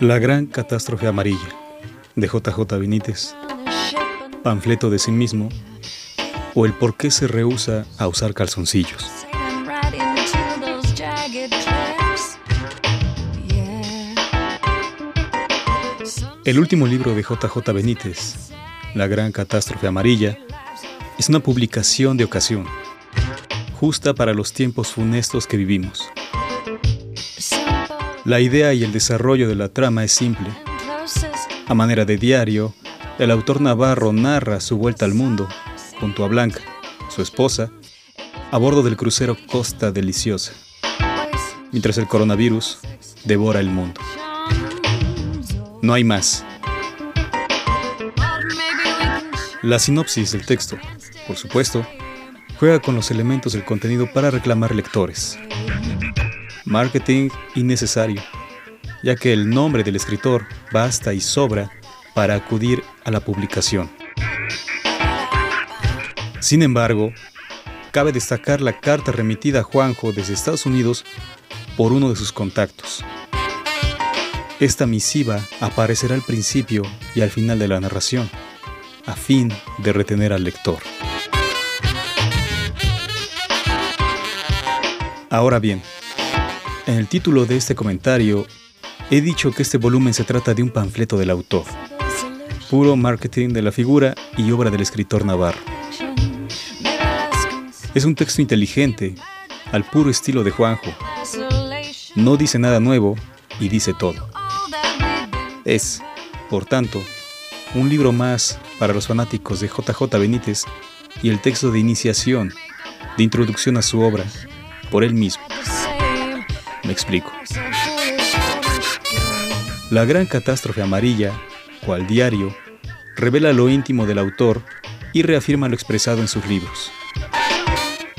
La gran catástrofe amarilla de JJ Benítez, panfleto de sí mismo o el por qué se rehúsa a usar calzoncillos. El último libro de JJ Benítez, La Gran Catástrofe Amarilla, es una publicación de ocasión, justa para los tiempos funestos que vivimos. La idea y el desarrollo de la trama es simple. A manera de diario, el autor navarro narra su vuelta al mundo junto a Blanca, su esposa, a bordo del crucero Costa Deliciosa, mientras el coronavirus devora el mundo. No hay más. La sinopsis del texto, por supuesto, juega con los elementos del contenido para reclamar lectores. Marketing innecesario, ya que el nombre del escritor basta y sobra para acudir a la publicación. Sin embargo, cabe destacar la carta remitida a Juanjo desde Estados Unidos por uno de sus contactos. Esta misiva aparecerá al principio y al final de la narración, a fin de retener al lector. Ahora bien, en el título de este comentario he dicho que este volumen se trata de un panfleto del autor, puro marketing de la figura y obra del escritor navarro. Es un texto inteligente, al puro estilo de Juanjo. No dice nada nuevo y dice todo. Es, por tanto, un libro más para los fanáticos de JJ Benítez y el texto de iniciación, de introducción a su obra, por él mismo. Explico. La gran catástrofe amarilla, cual diario, revela lo íntimo del autor y reafirma lo expresado en sus libros.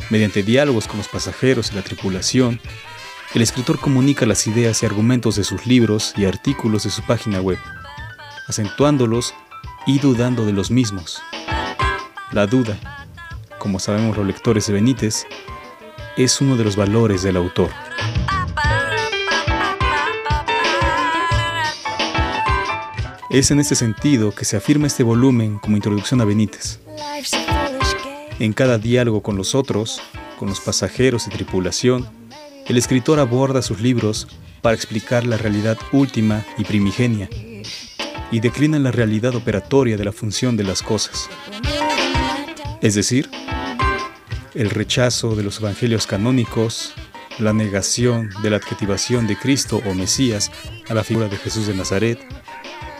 Mediante diálogos con los pasajeros y la tripulación, el escritor comunica las ideas y argumentos de sus libros y artículos de su página web, acentuándolos y dudando de los mismos. La duda, como sabemos los lectores de Benítez, es uno de los valores del autor. Es en este sentido que se afirma este volumen como introducción a Benítez. En cada diálogo con los otros, con los pasajeros y tripulación, el escritor aborda sus libros para explicar la realidad última y primigenia y declina la realidad operatoria de la función de las cosas. Es decir, el rechazo de los evangelios canónicos, la negación de la adjetivación de Cristo o Mesías a la figura de Jesús de Nazaret,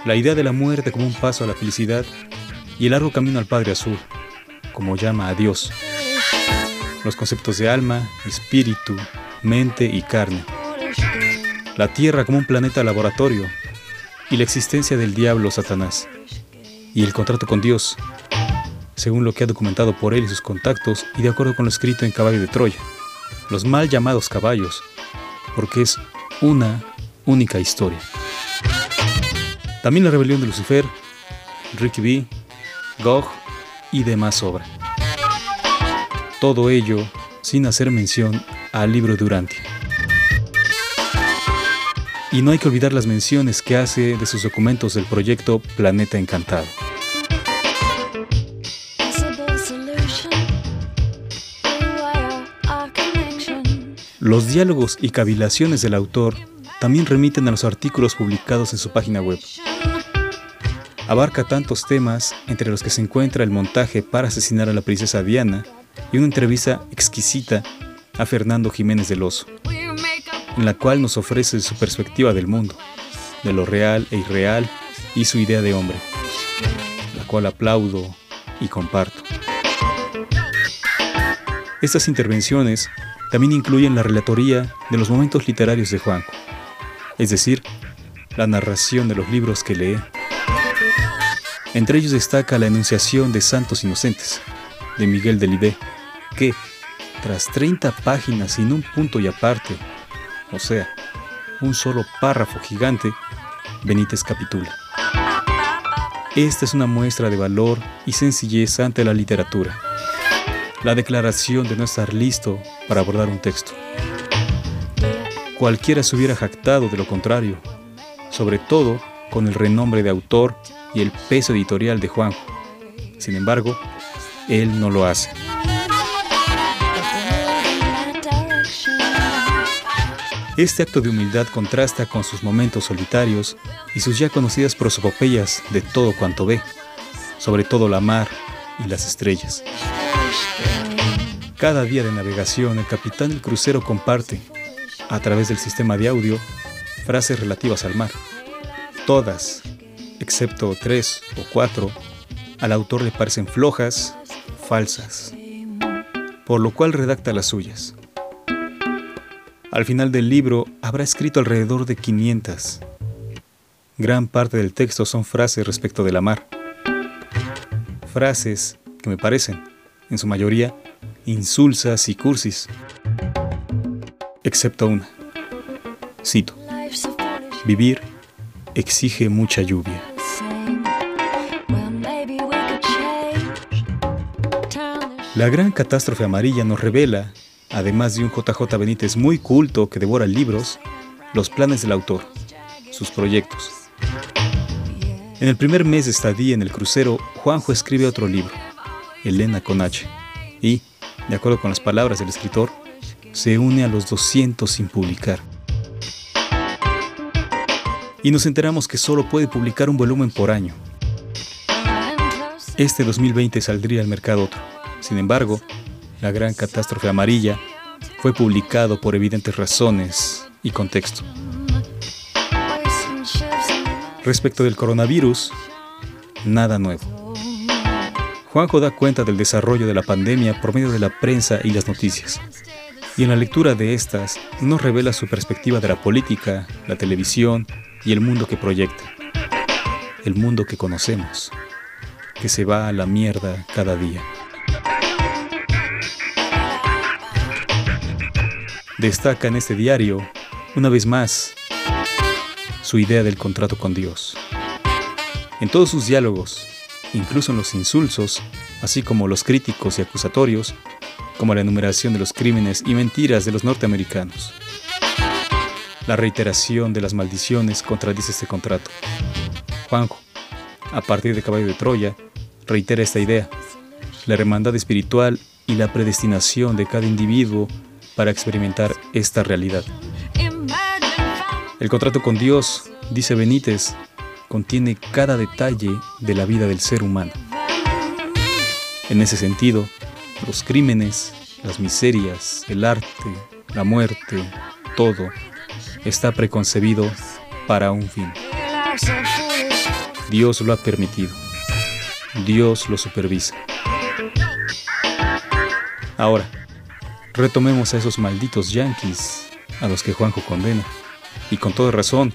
la idea de la muerte como un paso a la felicidad y el largo camino al Padre Azul, como llama a Dios. Los conceptos de alma, espíritu, mente y carne. La Tierra como un planeta laboratorio y la existencia del diablo Satanás. Y el contrato con Dios, según lo que ha documentado por él y sus contactos y de acuerdo con lo escrito en Caballo de Troya. Los mal llamados caballos, porque es una única historia. También la rebelión de Lucifer, Ricky B., Gog y demás obra. Todo ello sin hacer mención al libro de Y no hay que olvidar las menciones que hace de sus documentos del proyecto Planeta Encantado. Los diálogos y cavilaciones del autor también remiten a los artículos publicados en su página web. Abarca tantos temas, entre los que se encuentra el montaje para asesinar a la princesa Diana y una entrevista exquisita a Fernando Jiménez del Oso, en la cual nos ofrece su perspectiva del mundo, de lo real e irreal y su idea de hombre, la cual aplaudo y comparto. Estas intervenciones también incluyen la relatoría de los momentos literarios de Juanjo, es decir, la narración de los libros que lee. Entre ellos destaca la enunciación de Santos Inocentes, de Miguel Delibé, que, tras 30 páginas sin un punto y aparte, o sea, un solo párrafo gigante, Benítez capitula. Esta es una muestra de valor y sencillez ante la literatura. La declaración de no estar listo para abordar un texto cualquiera se hubiera jactado de lo contrario, sobre todo con el renombre de autor y el peso editorial de Juanjo. Sin embargo, él no lo hace. Este acto de humildad contrasta con sus momentos solitarios y sus ya conocidas prosopopeyas de todo cuanto ve, sobre todo la mar y las estrellas. Cada día de navegación, el capitán del crucero comparte, a través del sistema de audio, frases relativas al mar. Todas, excepto tres o cuatro, al autor le parecen flojas, falsas, por lo cual redacta las suyas. Al final del libro habrá escrito alrededor de 500. Gran parte del texto son frases respecto de la mar. Frases que me parecen, en su mayoría, insulsas y cursis. Excepto una. Cito. Vivir exige mucha lluvia. La gran catástrofe amarilla nos revela además de un JJ Benítez muy culto que devora libros, los planes del autor, sus proyectos. En el primer mes de estadía en el crucero, Juanjo escribe otro libro, Elena con H, y, de acuerdo con las palabras del escritor, se une a los 200 sin publicar. Y nos enteramos que solo puede publicar un volumen por año. Este 2020 saldría al mercado otro. Sin embargo, la gran catástrofe amarilla, fue publicado por evidentes razones y contexto. Respecto del coronavirus, nada nuevo. Juanjo da cuenta del desarrollo de la pandemia por medio de la prensa y las noticias. Y en la lectura de estas nos revela su perspectiva de la política, la televisión y el mundo que proyecta. El mundo que conocemos, que se va a la mierda cada día. destaca en este diario, una vez más, su idea del contrato con Dios. En todos sus diálogos, incluso en los insulsos, así como los críticos y acusatorios, como la enumeración de los crímenes y mentiras de los norteamericanos. La reiteración de las maldiciones contradice este contrato. Juanjo, a partir de Caballo de Troya, reitera esta idea, la hermandad espiritual y la predestinación de cada individuo para experimentar esta realidad. El contrato con Dios, dice Benítez, contiene cada detalle de la vida del ser humano. En ese sentido, los crímenes, las miserias, el arte, la muerte, todo está preconcebido para un fin. Dios lo ha permitido. Dios lo supervisa. Ahora, Retomemos a esos malditos yanquis a los que Juanjo condena. Y con toda razón,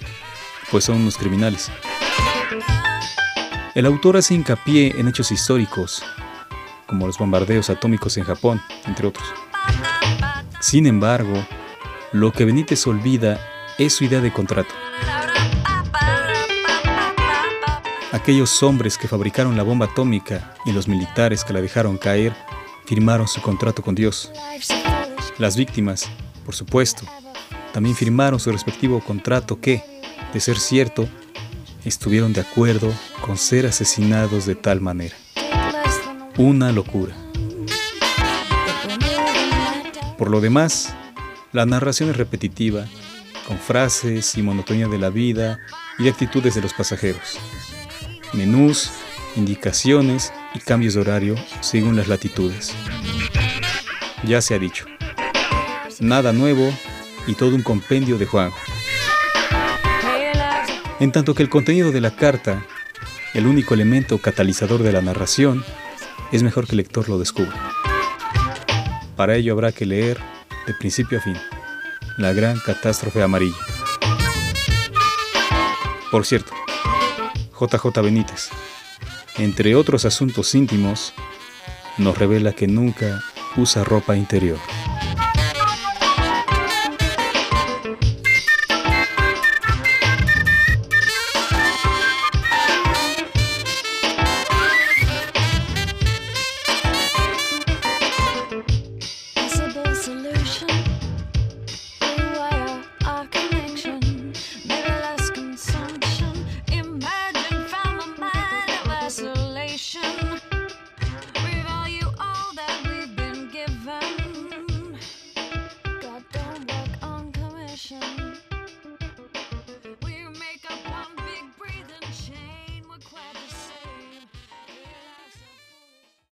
pues son unos criminales. El autor hace hincapié en hechos históricos, como los bombardeos atómicos en Japón, entre otros. Sin embargo, lo que Benítez olvida es su idea de contrato. Aquellos hombres que fabricaron la bomba atómica y los militares que la dejaron caer firmaron su contrato con Dios. Las víctimas, por supuesto, también firmaron su respectivo contrato que, de ser cierto, estuvieron de acuerdo con ser asesinados de tal manera. Una locura. Por lo demás, la narración es repetitiva, con frases y monotonía de la vida y de actitudes de los pasajeros. Menús, indicaciones y cambios de horario según las latitudes. Ya se ha dicho, nada nuevo y todo un compendio de Juanjo. En tanto que el contenido de la carta, el único elemento catalizador de la narración, es mejor que el lector lo descubra. Para ello habrá que leer, de principio a fin, La Gran Catástrofe Amarilla. Por cierto, JJ Benítez, entre otros asuntos íntimos, nos revela que nunca usa ropa interior.